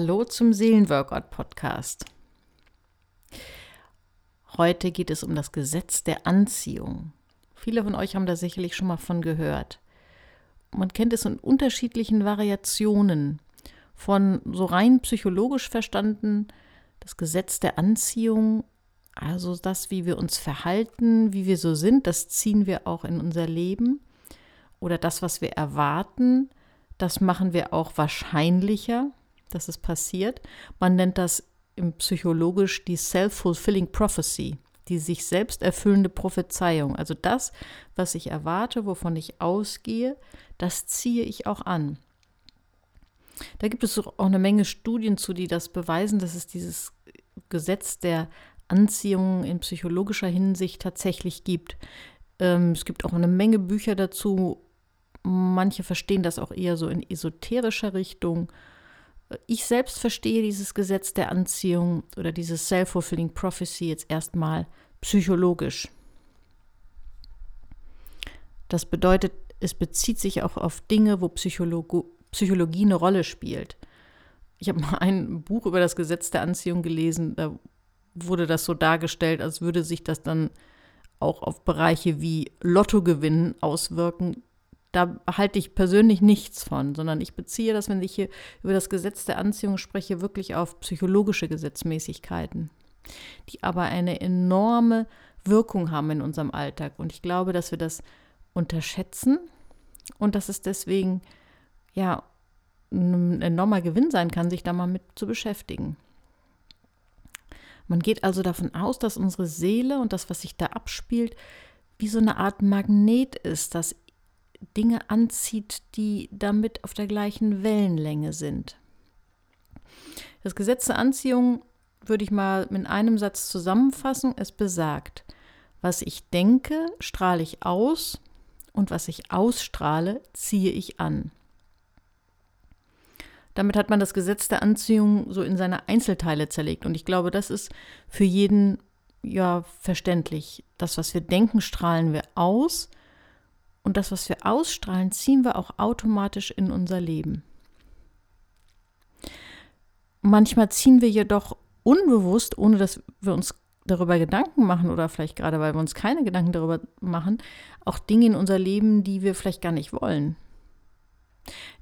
Hallo zum Seelenworkout Podcast. Heute geht es um das Gesetz der Anziehung. Viele von euch haben da sicherlich schon mal von gehört. Man kennt es in unterschiedlichen Variationen. Von so rein psychologisch verstanden, das Gesetz der Anziehung, also das, wie wir uns verhalten, wie wir so sind, das ziehen wir auch in unser Leben. Oder das, was wir erwarten, das machen wir auch wahrscheinlicher, dass es passiert. Man nennt das im psychologisch die self-fulfilling prophecy, die sich selbst erfüllende Prophezeiung. Also das, was ich erwarte, wovon ich ausgehe, das ziehe ich auch an. Da gibt es auch eine Menge Studien zu, die das beweisen, dass es dieses Gesetz der Anziehung in psychologischer Hinsicht tatsächlich gibt. Ähm, es gibt auch eine Menge Bücher dazu, Manche verstehen das auch eher so in esoterischer Richtung. Ich selbst verstehe dieses Gesetz der Anziehung oder dieses Self-Fulfilling Prophecy jetzt erstmal psychologisch. Das bedeutet, es bezieht sich auch auf Dinge, wo Psychologo Psychologie eine Rolle spielt. Ich habe mal ein Buch über das Gesetz der Anziehung gelesen, da wurde das so dargestellt, als würde sich das dann auch auf Bereiche wie Lottogewinn auswirken, da halte ich persönlich nichts von, sondern ich beziehe das, wenn ich hier über das Gesetz der Anziehung spreche, wirklich auf psychologische Gesetzmäßigkeiten, die aber eine enorme Wirkung haben in unserem Alltag. Und ich glaube, dass wir das unterschätzen und dass es deswegen ja ein enormer Gewinn sein kann, sich da mal mit zu beschäftigen. Man geht also davon aus, dass unsere Seele und das, was sich da abspielt, wie so eine Art Magnet ist, das Dinge anzieht, die damit auf der gleichen Wellenlänge sind. Das Gesetz der Anziehung würde ich mal mit einem Satz zusammenfassen. Es besagt, was ich denke, strahle ich aus und was ich ausstrahle, ziehe ich an. Damit hat man das Gesetz der Anziehung so in seine Einzelteile zerlegt. Und ich glaube, das ist für jeden ja verständlich. Das, was wir denken, strahlen wir aus und das, was wir ausstrahlen, ziehen wir auch automatisch in unser Leben. Manchmal ziehen wir jedoch unbewusst, ohne dass wir uns darüber Gedanken machen oder vielleicht gerade, weil wir uns keine Gedanken darüber machen, auch Dinge in unser Leben, die wir vielleicht gar nicht wollen.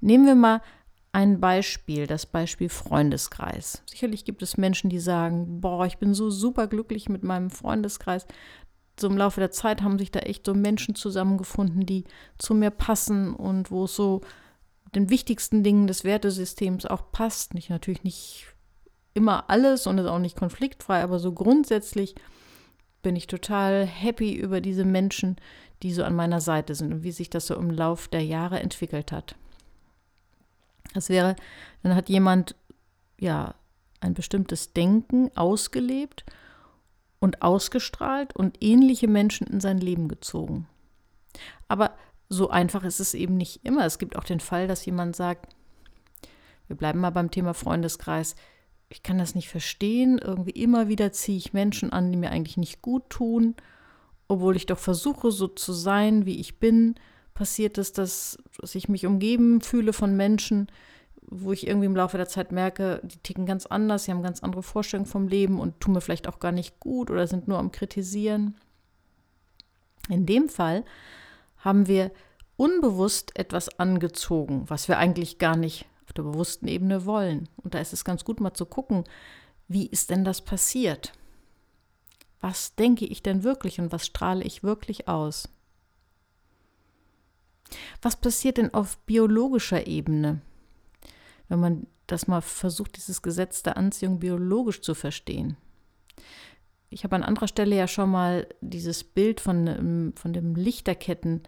Nehmen wir mal ein Beispiel, das Beispiel Freundeskreis. Sicherlich gibt es Menschen, die sagen, boah, ich bin so super glücklich mit meinem Freundeskreis so im Laufe der Zeit haben sich da echt so Menschen zusammengefunden, die zu mir passen und wo es so den wichtigsten Dingen des Wertesystems auch passt. Nicht natürlich nicht immer alles und ist auch nicht konfliktfrei, aber so grundsätzlich bin ich total happy über diese Menschen, die so an meiner Seite sind und wie sich das so im Lauf der Jahre entwickelt hat. Das wäre, dann hat jemand ja ein bestimmtes Denken ausgelebt und ausgestrahlt und ähnliche Menschen in sein Leben gezogen. Aber so einfach ist es eben nicht immer. Es gibt auch den Fall, dass jemand sagt, wir bleiben mal beim Thema Freundeskreis, ich kann das nicht verstehen, irgendwie immer wieder ziehe ich Menschen an, die mir eigentlich nicht gut tun, obwohl ich doch versuche, so zu sein, wie ich bin, passiert es, dass, dass ich mich umgeben fühle von Menschen, wo ich irgendwie im Laufe der Zeit merke, die ticken ganz anders, sie haben ganz andere Vorstellungen vom Leben und tun mir vielleicht auch gar nicht gut oder sind nur am Kritisieren. In dem Fall haben wir unbewusst etwas angezogen, was wir eigentlich gar nicht auf der bewussten Ebene wollen. Und da ist es ganz gut mal zu gucken, wie ist denn das passiert? Was denke ich denn wirklich und was strahle ich wirklich aus? Was passiert denn auf biologischer Ebene? Wenn man das mal versucht, dieses Gesetz der Anziehung biologisch zu verstehen. Ich habe an anderer Stelle ja schon mal dieses Bild von, ähm, von dem Lichterketten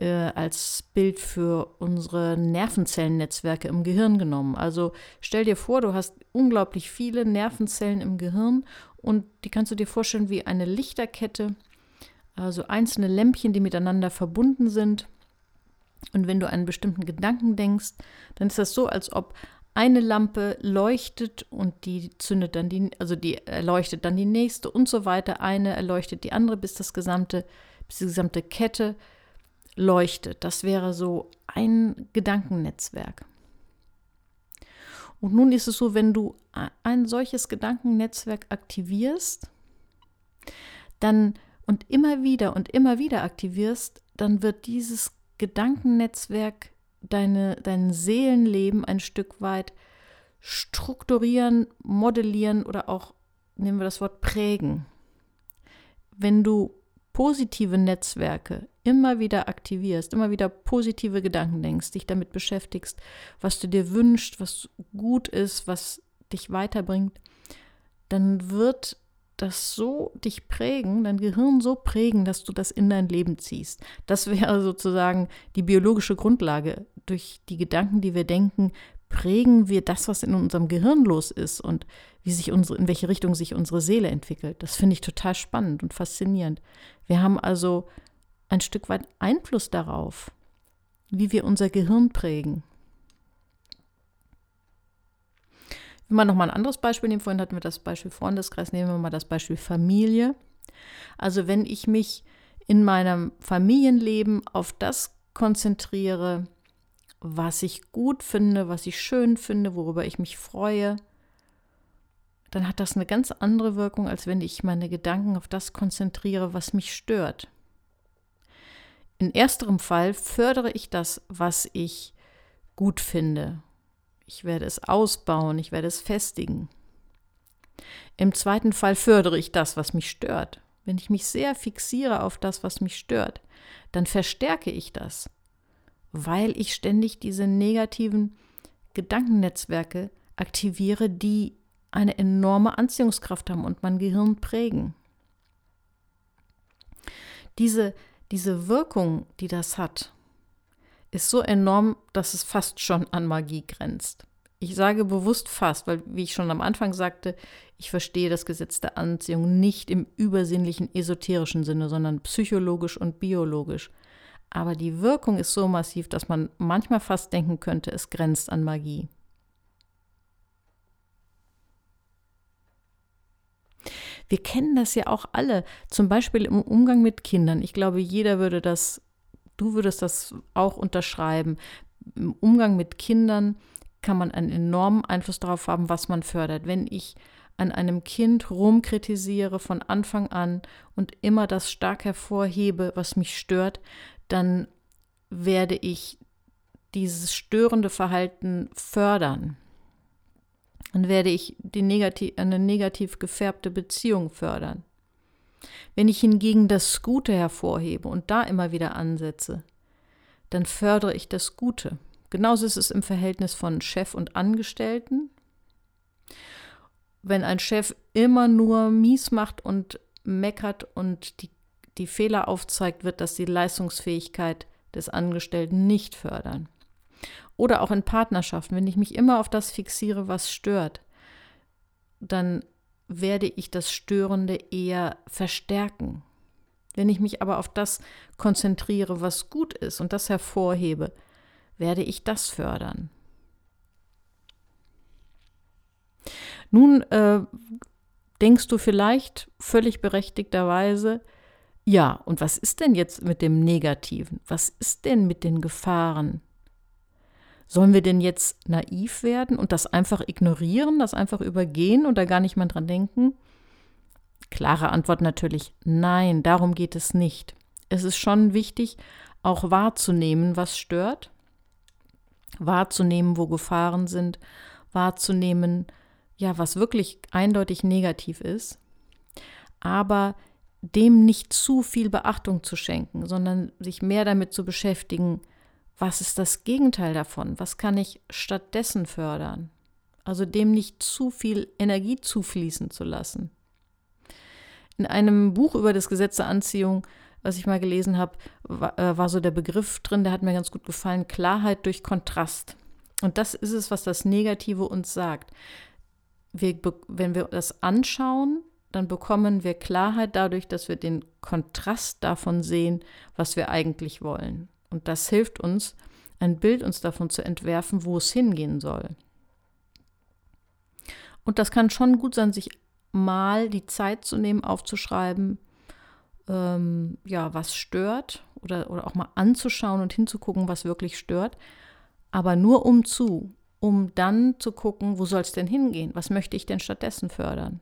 äh, als Bild für unsere Nervenzellennetzwerke im Gehirn genommen. Also stell dir vor, du hast unglaublich viele Nervenzellen im Gehirn und die kannst du dir vorstellen wie eine Lichterkette, also einzelne Lämpchen, die miteinander verbunden sind. Und wenn du einen bestimmten Gedanken denkst, dann ist das so, als ob eine Lampe leuchtet und die zündet dann die, also die erleuchtet dann die nächste und so weiter. Eine erleuchtet die andere, bis das gesamte, bis die gesamte Kette leuchtet. Das wäre so ein Gedankennetzwerk. Und nun ist es so, wenn du ein solches Gedankennetzwerk aktivierst, dann und immer wieder und immer wieder aktivierst, dann wird dieses Gedankennetzwerk deine, dein Seelenleben ein Stück weit strukturieren, modellieren oder auch, nehmen wir das Wort, prägen. Wenn du positive Netzwerke immer wieder aktivierst, immer wieder positive Gedanken denkst, dich damit beschäftigst, was du dir wünschst, was gut ist, was dich weiterbringt, dann wird das so dich prägen, dein Gehirn so prägen, dass du das in dein Leben ziehst. Das wäre sozusagen die biologische Grundlage. Durch die Gedanken, die wir denken, prägen wir das, was in unserem Gehirn los ist und wie sich unsere, in welche Richtung sich unsere Seele entwickelt. Das finde ich total spannend und faszinierend. Wir haben also ein Stück weit Einfluss darauf, wie wir unser Gehirn prägen. Wenn wir nochmal ein anderes Beispiel nehmen, vorhin hatten wir das Beispiel Freundeskreis, nehmen wir mal das Beispiel Familie. Also wenn ich mich in meinem Familienleben auf das konzentriere, was ich gut finde, was ich schön finde, worüber ich mich freue, dann hat das eine ganz andere Wirkung, als wenn ich meine Gedanken auf das konzentriere, was mich stört. In ersterem Fall fördere ich das, was ich gut finde, ich werde es ausbauen, ich werde es festigen. Im zweiten Fall fördere ich das, was mich stört. Wenn ich mich sehr fixiere auf das, was mich stört, dann verstärke ich das, weil ich ständig diese negativen Gedankennetzwerke aktiviere, die eine enorme Anziehungskraft haben und mein Gehirn prägen. Diese, diese Wirkung, die das hat, ist so enorm, dass es fast schon an Magie grenzt. Ich sage bewusst fast, weil, wie ich schon am Anfang sagte, ich verstehe das Gesetz der Anziehung nicht im übersinnlichen, esoterischen Sinne, sondern psychologisch und biologisch. Aber die Wirkung ist so massiv, dass man manchmal fast denken könnte, es grenzt an Magie. Wir kennen das ja auch alle, zum Beispiel im Umgang mit Kindern. Ich glaube, jeder würde das Du würdest das auch unterschreiben. Im Umgang mit Kindern kann man einen enormen Einfluss darauf haben, was man fördert. Wenn ich an einem Kind rumkritisiere von Anfang an und immer das stark hervorhebe, was mich stört, dann werde ich dieses störende Verhalten fördern. Dann werde ich die negativ, eine negativ gefärbte Beziehung fördern. Wenn ich hingegen das Gute hervorhebe und da immer wieder ansetze, dann fördere ich das Gute. Genauso ist es im Verhältnis von Chef und Angestellten. Wenn ein Chef immer nur mies macht und meckert und die, die Fehler aufzeigt, wird das die Leistungsfähigkeit des Angestellten nicht fördern. Oder auch in Partnerschaften, wenn ich mich immer auf das fixiere, was stört, dann werde ich das Störende eher verstärken. Wenn ich mich aber auf das konzentriere, was gut ist und das hervorhebe, werde ich das fördern. Nun äh, denkst du vielleicht völlig berechtigterweise, ja, und was ist denn jetzt mit dem Negativen? Was ist denn mit den Gefahren? Sollen wir denn jetzt naiv werden und das einfach ignorieren, das einfach übergehen oder gar nicht mehr dran denken? Klare Antwort natürlich nein, darum geht es nicht. Es ist schon wichtig, auch wahrzunehmen, was stört, wahrzunehmen, wo Gefahren sind, wahrzunehmen, ja, was wirklich eindeutig negativ ist, aber dem nicht zu viel Beachtung zu schenken, sondern sich mehr damit zu beschäftigen, was ist das Gegenteil davon? Was kann ich stattdessen fördern? Also dem nicht zu viel Energie zufließen zu lassen. In einem Buch über das Gesetz der Anziehung, was ich mal gelesen habe, war, äh, war so der Begriff drin, der hat mir ganz gut gefallen, Klarheit durch Kontrast. Und das ist es, was das Negative uns sagt. Wir, wenn wir das anschauen, dann bekommen wir Klarheit dadurch, dass wir den Kontrast davon sehen, was wir eigentlich wollen. Und das hilft uns, ein Bild uns davon zu entwerfen, wo es hingehen soll. Und das kann schon gut sein, sich mal die Zeit zu nehmen, aufzuschreiben, ähm, ja, was stört oder, oder auch mal anzuschauen und hinzugucken, was wirklich stört. Aber nur um zu. um dann zu gucken, wo soll es denn hingehen? Was möchte ich denn stattdessen fördern?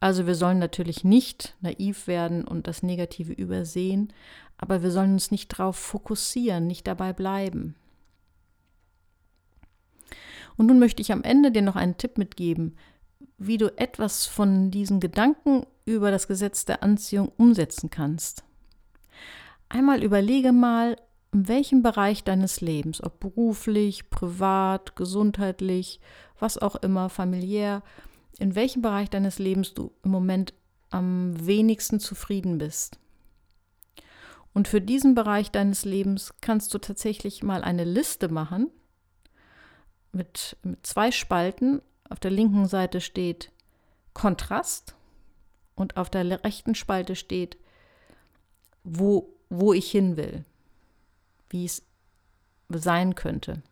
Also wir sollen natürlich nicht naiv werden und das Negative übersehen, aber wir sollen uns nicht darauf fokussieren, nicht dabei bleiben. Und nun möchte ich am Ende dir noch einen Tipp mitgeben, wie du etwas von diesen Gedanken über das Gesetz der Anziehung umsetzen kannst. Einmal überlege mal, in welchem Bereich deines Lebens, ob beruflich, privat, gesundheitlich, was auch immer, familiär, in welchem Bereich deines Lebens du im Moment am wenigsten zufrieden bist. Und für diesen Bereich deines Lebens kannst du tatsächlich mal eine Liste machen mit, mit zwei Spalten. Auf der linken Seite steht Kontrast und auf der rechten Spalte steht, wo, wo ich hin will, wie es sein könnte.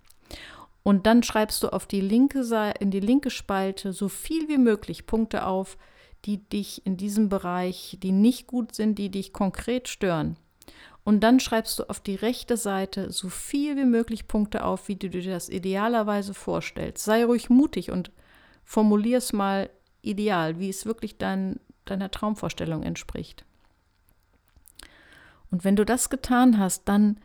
Und dann schreibst du auf die linke Seite, in die linke Spalte so viel wie möglich Punkte auf, die dich in diesem Bereich, die nicht gut sind, die dich konkret stören. Und dann schreibst du auf die rechte Seite so viel wie möglich Punkte auf, wie du dir das idealerweise vorstellst. Sei ruhig mutig und formulier es mal ideal, wie es wirklich dein, deiner Traumvorstellung entspricht. Und wenn du das getan hast, dann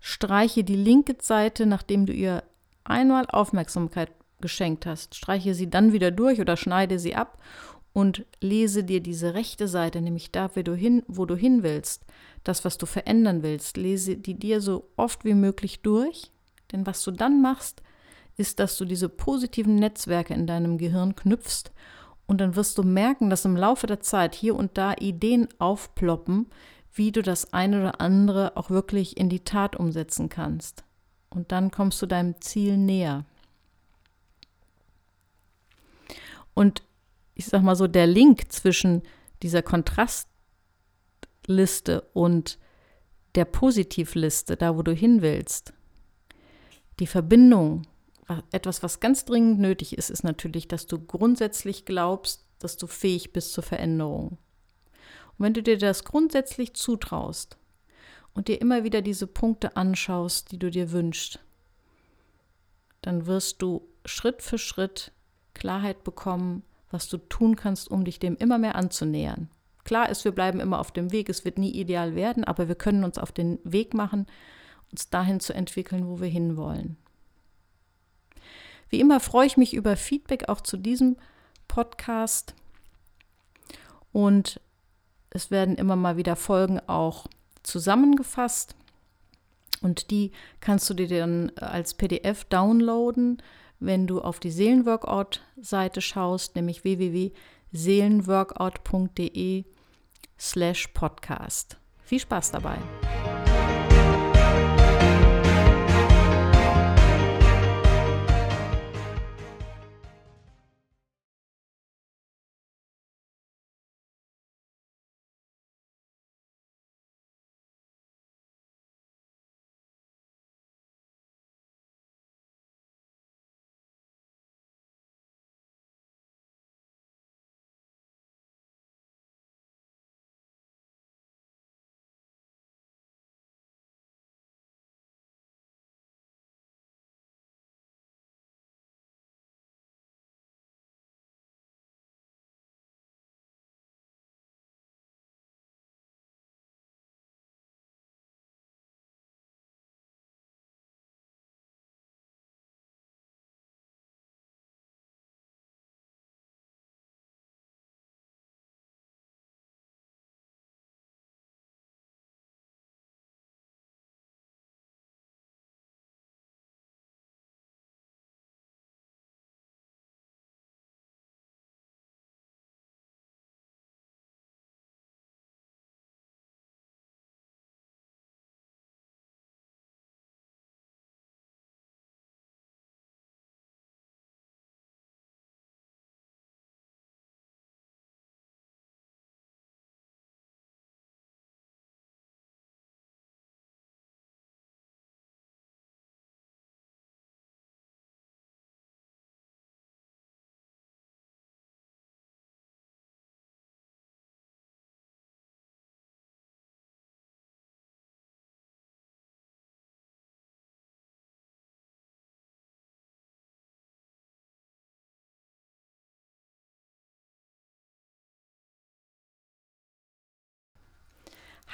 streiche die linke Seite, nachdem du ihr einmal Aufmerksamkeit geschenkt hast, streiche sie dann wieder durch oder schneide sie ab und lese dir diese rechte Seite, nämlich da, wo du hin, wo du hin willst, das, was du verändern willst, lese die dir so oft wie möglich durch. Denn was du dann machst, ist, dass du diese positiven Netzwerke in deinem Gehirn knüpfst und dann wirst du merken, dass im Laufe der Zeit hier und da Ideen aufploppen, wie du das eine oder andere auch wirklich in die Tat umsetzen kannst. Und dann kommst du deinem Ziel näher. Und ich sag mal so, der Link zwischen dieser Kontrastliste und der Positivliste, da wo du hin willst, die Verbindung, etwas, was ganz dringend nötig ist, ist natürlich, dass du grundsätzlich glaubst, dass du fähig bist zur Veränderung. Und wenn du dir das grundsätzlich zutraust und dir immer wieder diese Punkte anschaust, die du dir wünschst, dann wirst du Schritt für Schritt Klarheit bekommen, was du tun kannst, um dich dem immer mehr anzunähern. Klar ist, wir bleiben immer auf dem Weg, es wird nie ideal werden, aber wir können uns auf den Weg machen, uns dahin zu entwickeln, wo wir hinwollen. Wie immer freue ich mich über Feedback auch zu diesem Podcast und es werden immer mal wieder Folgen auch zusammengefasst und die kannst du dir dann als PDF downloaden, wenn du auf die Seelenworkout-Seite schaust, nämlich www.seelenworkout.de slash podcast. Viel Spaß dabei!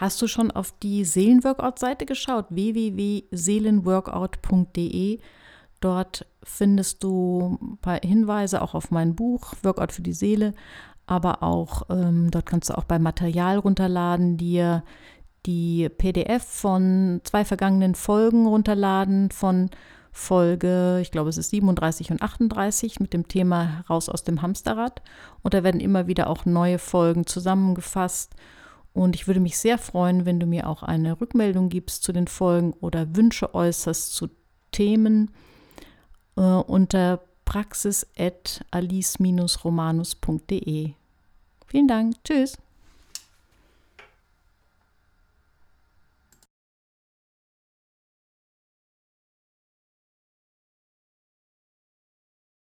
Hast du schon auf die Seelenworkout-Seite geschaut? www.seelenworkout.de. Dort findest du ein paar Hinweise auch auf mein Buch Workout für die Seele, aber auch ähm, dort kannst du auch bei Material runterladen, dir die PDF von zwei vergangenen Folgen runterladen, von Folge, ich glaube es ist 37 und 38 mit dem Thema Raus aus dem Hamsterrad. Und da werden immer wieder auch neue Folgen zusammengefasst. Und ich würde mich sehr freuen, wenn du mir auch eine Rückmeldung gibst zu den Folgen oder Wünsche äußerst zu Themen äh, unter praxis.alice-romanus.de. Vielen Dank. Tschüss.